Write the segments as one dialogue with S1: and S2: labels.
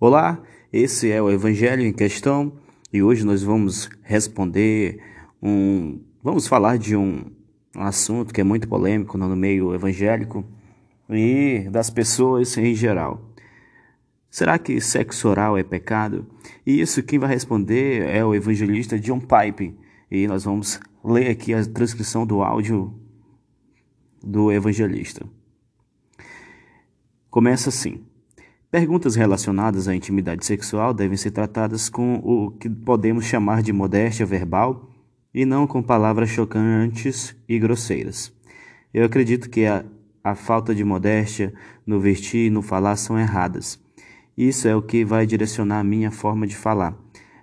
S1: Olá, esse é o Evangelho em Questão e hoje nós vamos responder um. Vamos falar de um, um assunto que é muito polêmico no meio evangélico e das pessoas em geral. Será que sexo oral é pecado? E isso quem vai responder é o evangelista John Pipe. E nós vamos ler aqui a transcrição do áudio do evangelista. Começa assim. Perguntas relacionadas à intimidade sexual devem ser tratadas com o que podemos chamar de modéstia verbal e não com palavras chocantes e grosseiras. Eu acredito que a, a falta de modéstia no vestir e no falar são erradas. Isso é o que vai direcionar a minha forma de falar.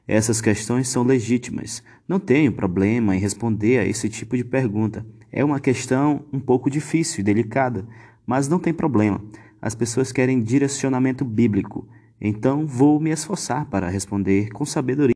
S1: Essas questões são legítimas. Não tenho problema em responder a esse tipo de pergunta. É uma questão um pouco difícil e delicada, mas não tem problema. As pessoas querem direcionamento bíblico, então vou me esforçar para responder com sabedoria.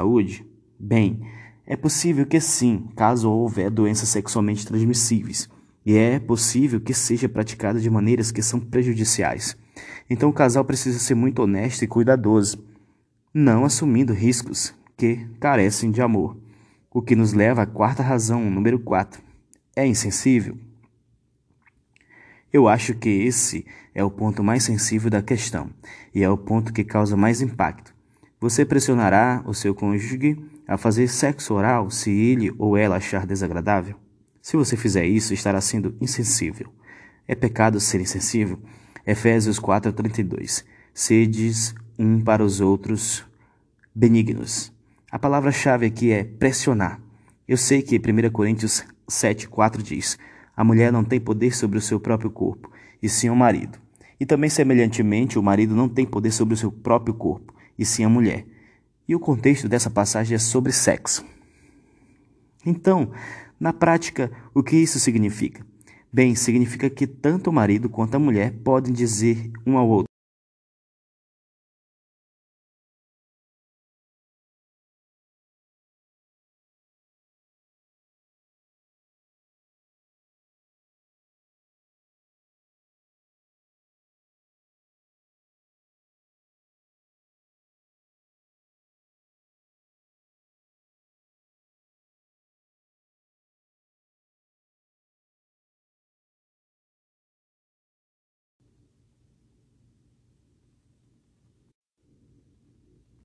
S1: Saúde? Bem, é possível que sim, caso houver doenças sexualmente transmissíveis, e é possível que seja praticada de maneiras que são prejudiciais. Então o casal precisa ser muito honesto e cuidadoso, não assumindo riscos que carecem de amor. O que nos leva à quarta razão, número 4. É insensível? Eu acho que esse é o ponto mais sensível da questão e é o ponto que causa mais impacto. Você pressionará o seu cônjuge a fazer sexo oral se ele ou ela achar desagradável? Se você fizer isso, estará sendo insensível. É pecado ser insensível? Efésios 4:32. Sedes um para os outros benignos. A palavra-chave aqui é pressionar. Eu sei que 1 Coríntios 7,4 diz: A mulher não tem poder sobre o seu próprio corpo, e sim o marido. E também, semelhantemente, o marido não tem poder sobre o seu próprio corpo, e sim a mulher. E o contexto dessa passagem é sobre sexo. Então, na prática, o que isso significa? Bem, significa que tanto o marido quanto a mulher podem dizer um ao outro: